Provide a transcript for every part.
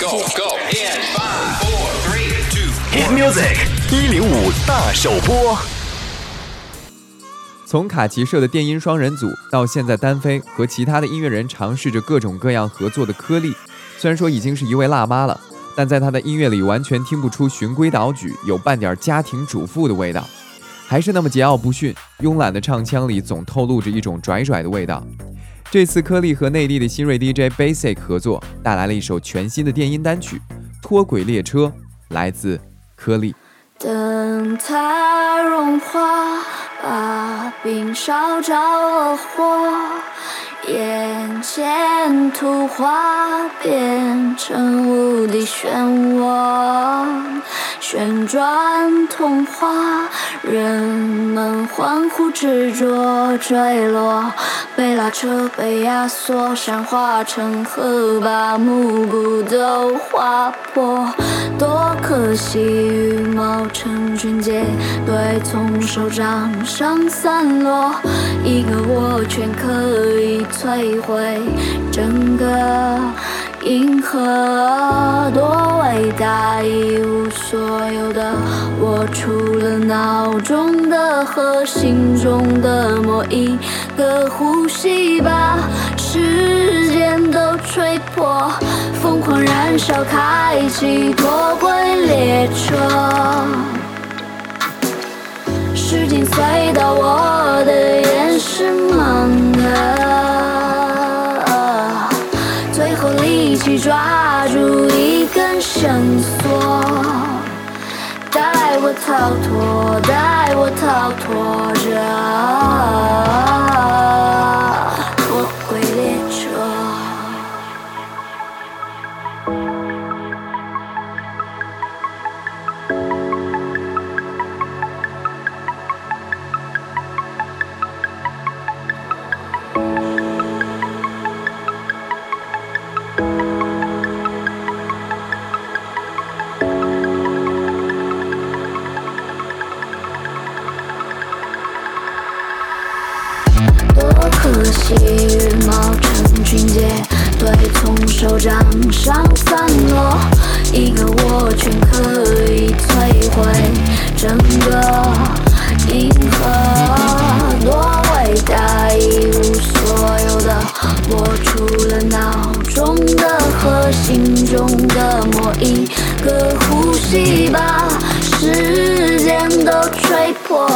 Go go in five, four, three, two. Hit music 一零五大首播。从卡奇社的电音双人组到现在单飞和其他的音乐人尝试着各种各样合作的颗粒，虽然说已经是一位辣妈了，但在她的音乐里完全听不出循规蹈矩，有半点家庭主妇的味道，还是那么桀骜不驯，慵懒的唱腔里总透露着一种拽拽的味道。这次颗粒和内地的新锐 DJ Basic 合作，带来了一首全新的电音单曲《脱轨列车》，来自颗粒。等它融化，把冰烧着了火，眼前图画变成无底漩涡，旋转童话，人们欢呼执着坠落，被拉扯被压缩，山化成河，把幕布都划破，多可惜羽毛成群结队，从手掌上散落，一个握拳可以摧毁整个银河，多伟大！一无所有的我，除了脑中的和心中的某一个呼吸，把时间都吹破，疯狂燃烧，开启脱轨列车。时间隧道，我的眼是盲的，一起抓住一根绳索，带我逃脱，带我逃脱着脱轨列车。可惜，羽毛成群结队，从手掌上散落，一个握拳可以摧毁整个银河。多伟大，一无所有的我，除了脑中的和心中的某一个呼吸，把时间都吹破，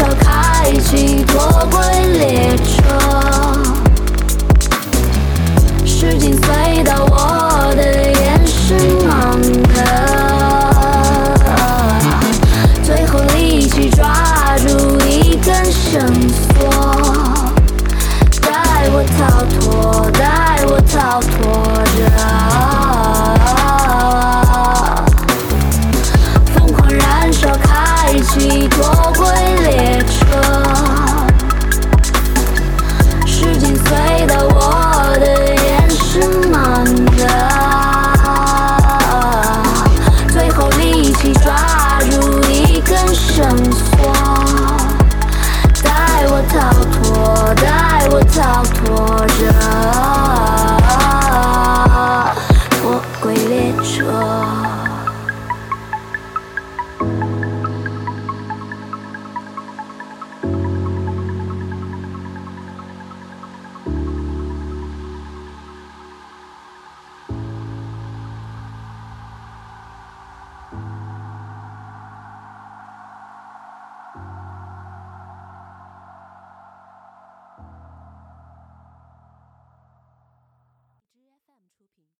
烧开启脱轨列车，时间隧道，我的眼是盲的，最后力气抓住一根绳索，带我逃脱，带我逃脱着，疯狂燃烧，开启脱轨。